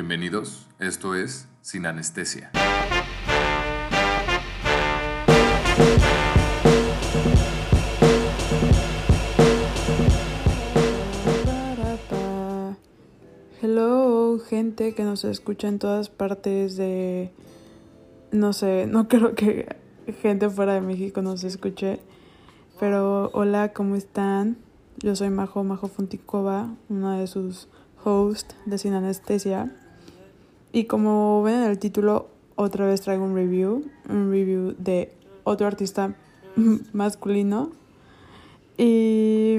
Bienvenidos, esto es Sin Anestesia. Hello, gente que nos escucha en todas partes de... No sé, no creo que gente fuera de México nos escuche. Pero hola, ¿cómo están? Yo soy Majo, Majo Fonticova, una de sus hosts de Sin Anestesia. Y como ven en el título, otra vez traigo un review, un review de otro artista masculino. Y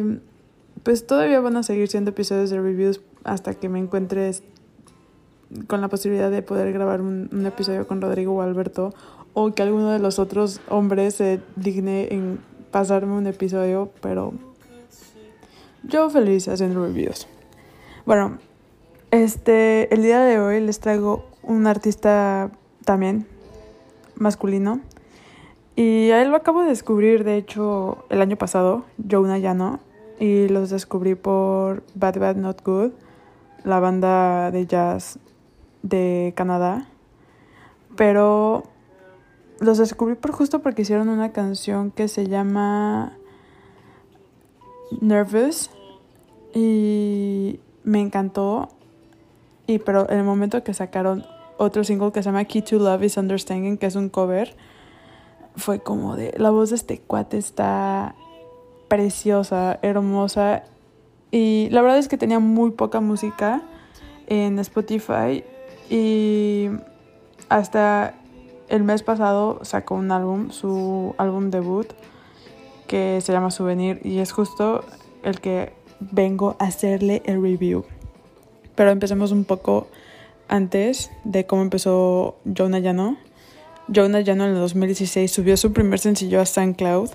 pues todavía van a seguir siendo episodios de reviews hasta que me encuentres con la posibilidad de poder grabar un, un, episodio con Rodrigo o Alberto o que alguno de los otros hombres se digne en pasarme un episodio, pero yo feliz haciendo reviews. Bueno, este, el día de hoy les traigo un artista también masculino y a él lo acabo de descubrir, de hecho, el año pasado, Jonah Yano, y los descubrí por Bad Bad Not Good la banda de jazz de Canadá. Pero los descubrí por justo porque hicieron una canción que se llama Nervous y me encantó. Y pero en el momento que sacaron otro single que se llama Key to Love is Understanding, que es un cover, fue como de la voz de este cuate está preciosa, hermosa y la verdad es que tenía muy poca música en Spotify y hasta el mes pasado sacó un álbum, su álbum debut, que se llama Souvenir y es justo el que vengo a hacerle el review. Pero empecemos un poco antes de cómo empezó Jonah Llano. Jonah Llano en el 2016 subió su primer sencillo a SoundCloud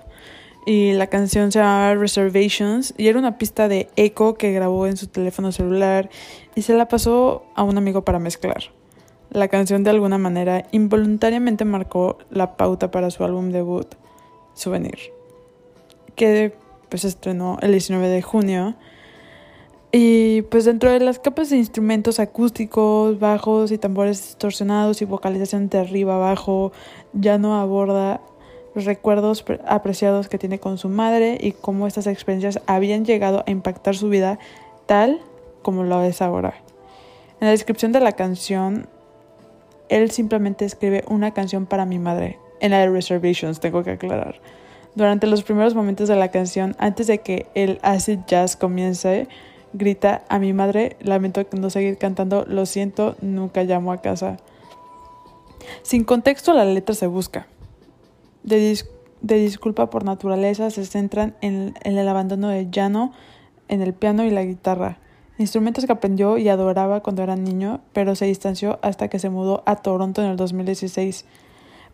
y la canción se llamaba Reservations y era una pista de eco que grabó en su teléfono celular y se la pasó a un amigo para mezclar. La canción de alguna manera involuntariamente marcó la pauta para su álbum debut, Souvenir, que pues estrenó el 19 de junio. Y pues dentro de las capas de instrumentos acústicos, bajos y tambores distorsionados y vocalización de arriba abajo, ya no aborda los recuerdos apreciados que tiene con su madre y cómo estas experiencias habían llegado a impactar su vida tal como lo es ahora. En la descripción de la canción, él simplemente escribe una canción para mi madre, en la Reservations, tengo que aclarar. Durante los primeros momentos de la canción, antes de que el acid jazz comience, grita a mi madre, lamento no seguir cantando, lo siento, nunca llamo a casa. Sin contexto la letra se busca de, de disculpa por naturaleza se centran en, el abandono de llano en el piano y la guitarra, instrumentos que aprendió y adoraba cuando era niño, pero se distanció hasta que se mudó a Toronto en el 2016.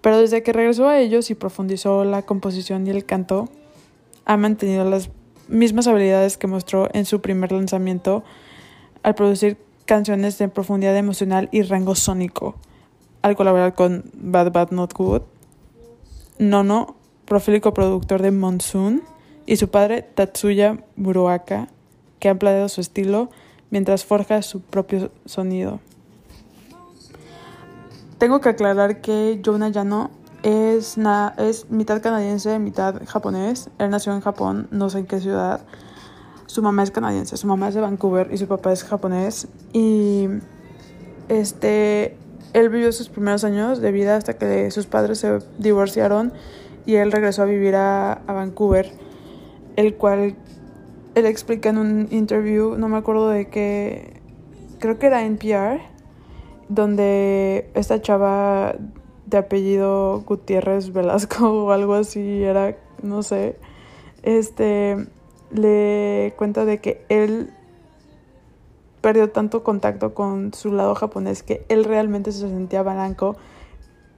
Pero desde que regresó a ellos y profundizó la composición y el canto, ha mantenido las mismas habilidades que mostró en su primer lanzamiento al producir canciones de profundidad emocional y rango sónico, al colaborar con Bad Bad Not Good, Nono, profílico productor de Monsoon, y su padre Tatsuya Muroaka, que ha empleado su estilo mientras forja su propio sonido. Tengo que aclarar que Jonah Yano es, es mitad canadiense, mitad japonés. Él nació en Japón, no sé en qué ciudad. Su mamá es canadiense, su mamá es de Vancouver y su papá es japonés. Y este él vivió sus primeros años de vida hasta que sus padres se divorciaron y él regresó a vivir a, a Vancouver, el cual él explica en un interview, no me acuerdo de qué, creo que era NPR, donde esta chava de apellido Gutiérrez Velasco o algo así era, no sé, este le cuenta de que él perdió tanto contacto con su lado japonés que él realmente se sentía blanco.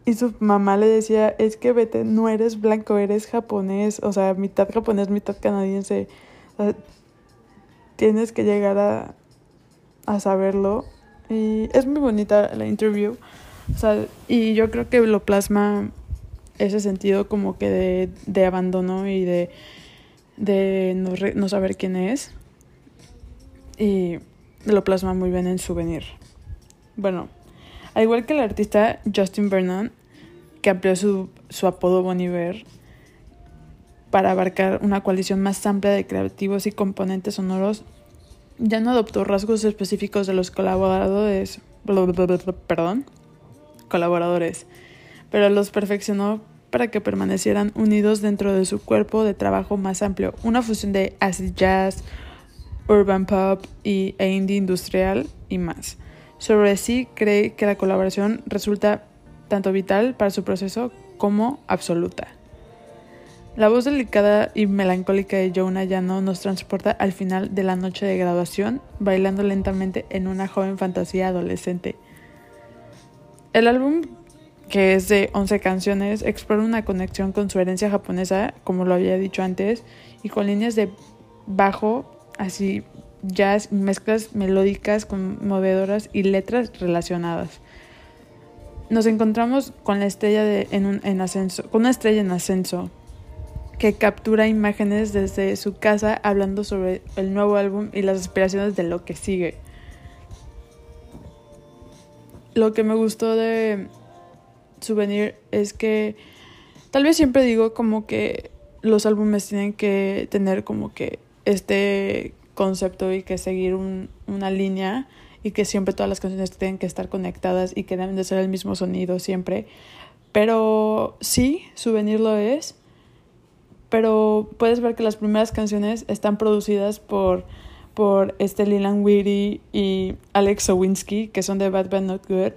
Y su mamá le decía, es que vete, no eres blanco, eres japonés, o sea, mitad japonés, mitad canadiense. tienes que llegar a, a saberlo. Y es muy bonita la interview. O sea, y yo creo que lo plasma ese sentido como que de, de abandono y de, de no, no saber quién es. Y lo plasma muy bien en Souvenir. Bueno, al igual que el artista Justin Vernon, que amplió su, su apodo Boniver para abarcar una coalición más amplia de creativos y componentes sonoros, ya no adoptó rasgos específicos de los colaboradores, perdón, colaboradores, pero los perfeccionó para que permanecieran unidos dentro de su cuerpo de trabajo más amplio, una fusión de acid jazz, urban pop y, e indie industrial y más. Sobre sí cree que la colaboración resulta tanto vital para su proceso como absoluta. La voz delicada y melancólica de Jonah Yano nos transporta al final de la noche de graduación, bailando lentamente en una joven fantasía adolescente. El álbum, que es de 11 canciones, explora una conexión con su herencia japonesa, como lo había dicho antes, y con líneas de bajo, así jazz, mezclas melódicas conmovedoras y letras relacionadas. Nos encontramos con la estrella de, en, un, en ascenso, con una estrella en ascenso que captura imágenes desde su casa hablando sobre el nuevo álbum y las aspiraciones de lo que sigue. Lo que me gustó de Souvenir es que tal vez siempre digo como que los álbumes tienen que tener como que este concepto y que seguir un, una línea y que siempre todas las canciones tienen que estar conectadas y que deben de ser el mismo sonido siempre. Pero sí, Souvenir lo es. Pero puedes ver que las primeras canciones están producidas por, por este Leland Weary y Alex Owinski, que son de Bad Bad Not Good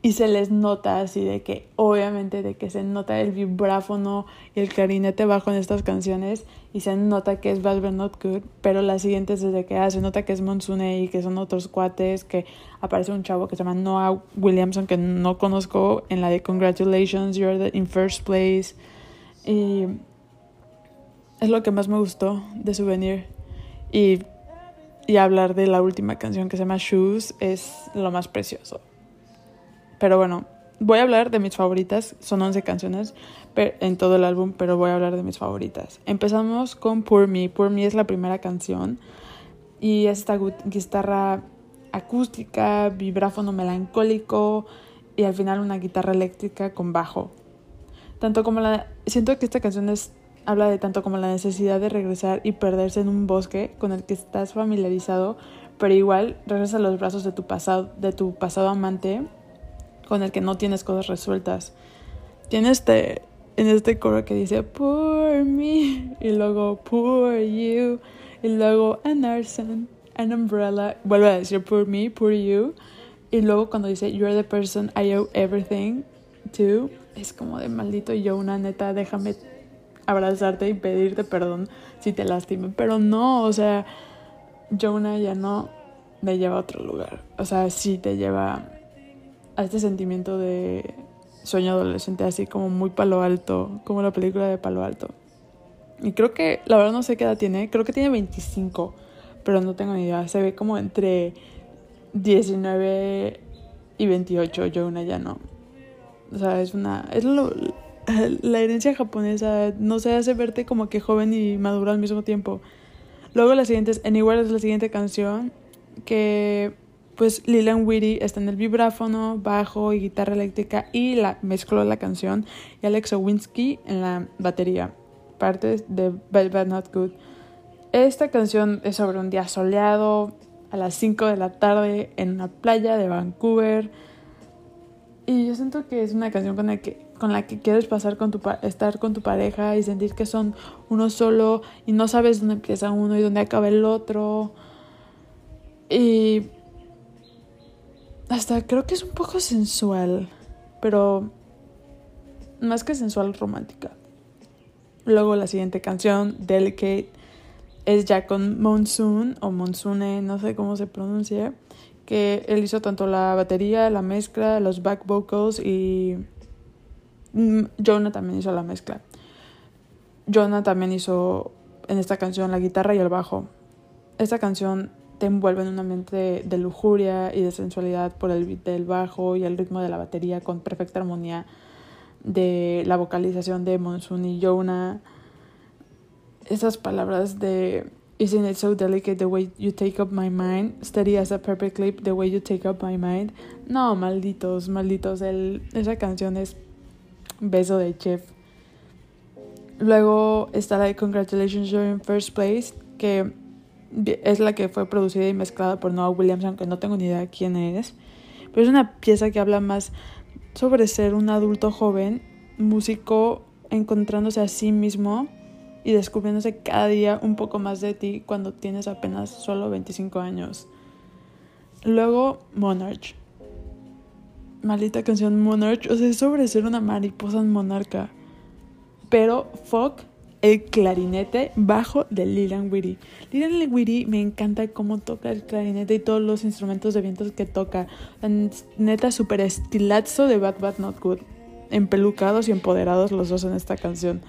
y se les nota así de que obviamente de que se nota el vibráfono y el clarinete bajo en estas canciones y se nota que es Bad But Not Good, pero las siguientes desde que ah, se nota que es Monsune y que son otros cuates, que aparece un chavo que se llama Noah Williamson que no conozco en la de Congratulations, You're the, in First Place y es lo que más me gustó de Souvenir y, y hablar de la última canción que se llama Shoes es lo más precioso. Pero bueno, voy a hablar de mis favoritas. Son 11 canciones en todo el álbum, pero voy a hablar de mis favoritas. Empezamos con Pour Me. Pour Me es la primera canción. Y es esta guitarra acústica, vibráfono melancólico y al final una guitarra eléctrica con bajo. Tanto como la... Siento que esta canción es, habla de tanto como la necesidad de regresar y perderse en un bosque con el que estás familiarizado, pero igual regresa a los brazos de tu pasado, de tu pasado amante con el que no tienes cosas resueltas. Tiene este, en este coro que dice, Poor me, y luego Poor you, y luego an arson, an umbrella, vuelve a decir Poor me, Poor you, y luego cuando dice You're the person I owe everything to, es como de maldito yo, una neta, déjame abrazarte y pedirte perdón si te lastime. Pero no, o sea, Jonah ya no me lleva a otro lugar. O sea, sí te lleva a este sentimiento de sueño adolescente, así como muy palo alto, como la película de palo alto. Y creo que, la verdad no sé qué edad tiene, creo que tiene 25, pero no tengo ni idea. Se ve como entre 19 y 28, yo una ya no. O sea, es una... Es la herencia japonesa, no se hace verte como que joven y maduro al mismo tiempo. Luego la siguiente es Anywhere, es la siguiente canción que pues Leland Whitty está en el vibráfono, bajo y guitarra eléctrica y la mezcló la canción y Alex Owinski en la batería, parte de Bad Bad Not Good. Esta canción es sobre un día soleado a las 5 de la tarde en una playa de Vancouver y yo siento que es una canción con la que con la que quieres pasar con tu estar con tu pareja y sentir que son uno solo y no sabes dónde empieza uno y dónde acaba el otro. Y hasta creo que es un poco sensual, pero más que sensual, romántica. Luego la siguiente canción, Delicate, es ya con Monsoon o Monsune, no sé cómo se pronuncia, que él hizo tanto la batería, la mezcla, los back vocals y Jonah también hizo la mezcla. Jonah también hizo en esta canción la guitarra y el bajo. Esta canción te envuelve en un ambiente de, lujuria y de sensualidad por el beat del bajo y el ritmo de la batería con perfecta armonía de la vocalización de Monsoon y Jonah. Esas palabras de Isn't it so delicate the way you take up my mind? Steady as a perfect clip, the way you take up my mind. No, malditos, malditos. El, esa canción es beso de chef. Luego está la de Congratulations You're in First Place, que es la que fue producida y mezclada por Noah Williams, aunque no tengo ni idea quién es. Pero es una pieza que habla más sobre ser un adulto joven, músico, encontrándose a sí mismo y descubriéndose cada día un poco más de ti cuando tienes apenas solo 25 años. Luego, Monarch. Maldita canción Monarch. O sea, es sobre ser una mariposa monarca. Pero, fuck, el clarinete bajo de Lilian Whitty. Lilian Whitty me encanta cómo toca el clarinete y todos los instrumentos de vientos que toca. neta, super estilazo de Bad Bad Not Good. Empelucados y empoderados los dos en esta canción.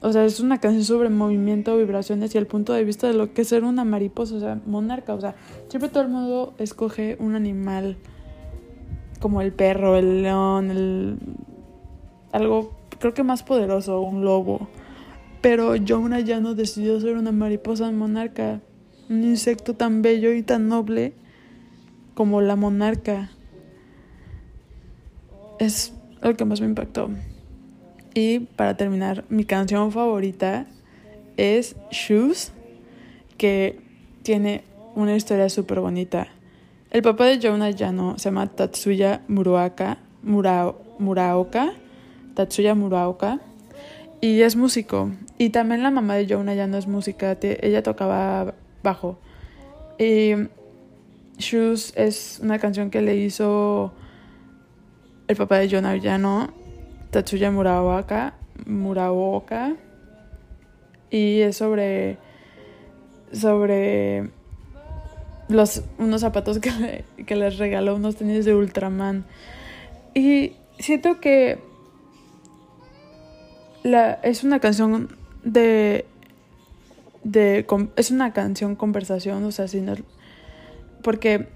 O sea, es una canción sobre movimiento, vibraciones y el punto de vista de lo que es ser una mariposa, o sea, monarca. O sea, siempre todo el mundo escoge un animal como el perro, el león, el... algo creo que más poderoso, un lobo. Pero Jonah ya no decidió ser una mariposa monarca, un insecto tan bello y tan noble como la monarca. Es lo que más me impactó. Y para terminar, mi canción favorita es Shoes, que tiene una historia súper bonita. El papá de Jonah Yano se llama Tatsuya Muraoka, Muraoka, Tatsuya Muraoka, y es músico. Y también la mamá de Jonah ya no es música, ella tocaba bajo. Y Shoes es una canción que le hizo el papá de Jonah Yano, Tatsuya Muraoka, Muraoka. Y es sobre sobre los unos zapatos que, que les regaló unos tenis de Ultraman. Y siento que la, es una canción de, de es una canción conversación, o sea, sin porque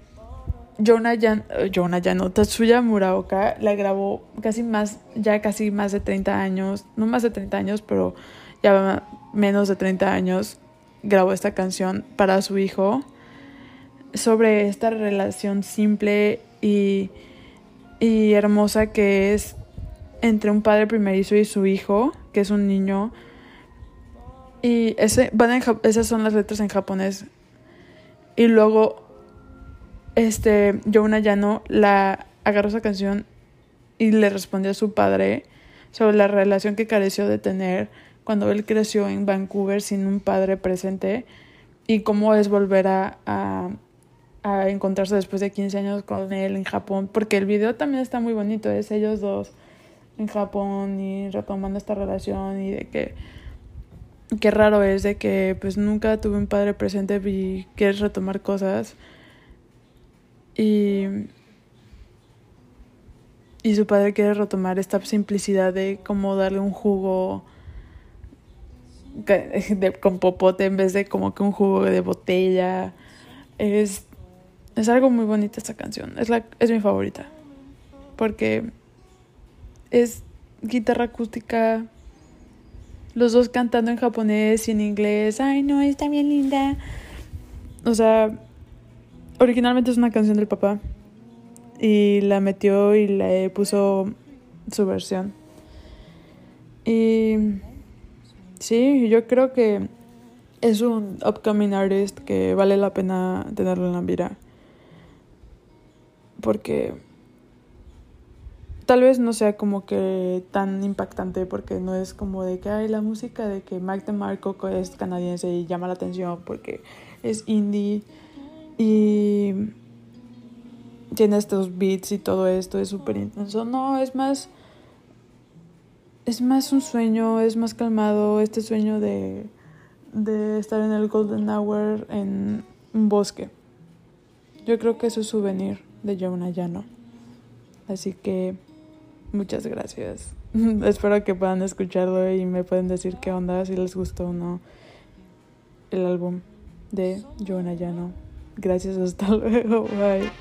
Jonah ya, Jonah ya no, Tatsuya Muraoka la grabó casi más, ya casi más de 30 años, no más de 30 años, pero ya menos de 30 años grabó esta canción para su hijo sobre esta relación simple y, y hermosa que es entre un padre primerizo y su hijo, que es un niño. Y ese, van en, esas son las letras en japonés. Y luego, este, Yona Yano la agarró esa canción y le respondió a su padre sobre la relación que careció de tener cuando él creció en Vancouver sin un padre presente y cómo es volver a, a, a encontrarse después de 15 años con él en Japón, porque el video también está muy bonito, es ellos dos en Japón y retomando esta relación y de que qué raro es de que pues nunca tuve un padre presente y quieres retomar cosas. Y y su padre quiere retomar esta simplicidad de cómo darle un jugo de, con popote en vez de como que un jugo de botella. Es es algo muy bonito esta canción es la es mi favorita porque es guitarra acústica, los dos cantando en japonés y en inglés. Ay, no, está bien linda. O sea, originalmente es una canción del papá y la metió y le puso su versión. Y sí, yo creo que es un upcoming artist que vale la pena tenerlo en la mira. Porque tal vez no sea como que tan impactante porque no es como de que hay la música de que Mike DeMarco es canadiense y llama la atención porque es indie y tiene estos beats y todo esto es súper intenso. No, es más es más un sueño, es más calmado este sueño de de estar en el Golden Hour en un bosque. Yo creo que eso es souvenir de Jonah Llano. Así que Muchas gracias. Espero que puedan escucharlo y me pueden decir qué onda, si les gustó o no el álbum de Joana Llano. Gracias, hasta luego. Bye.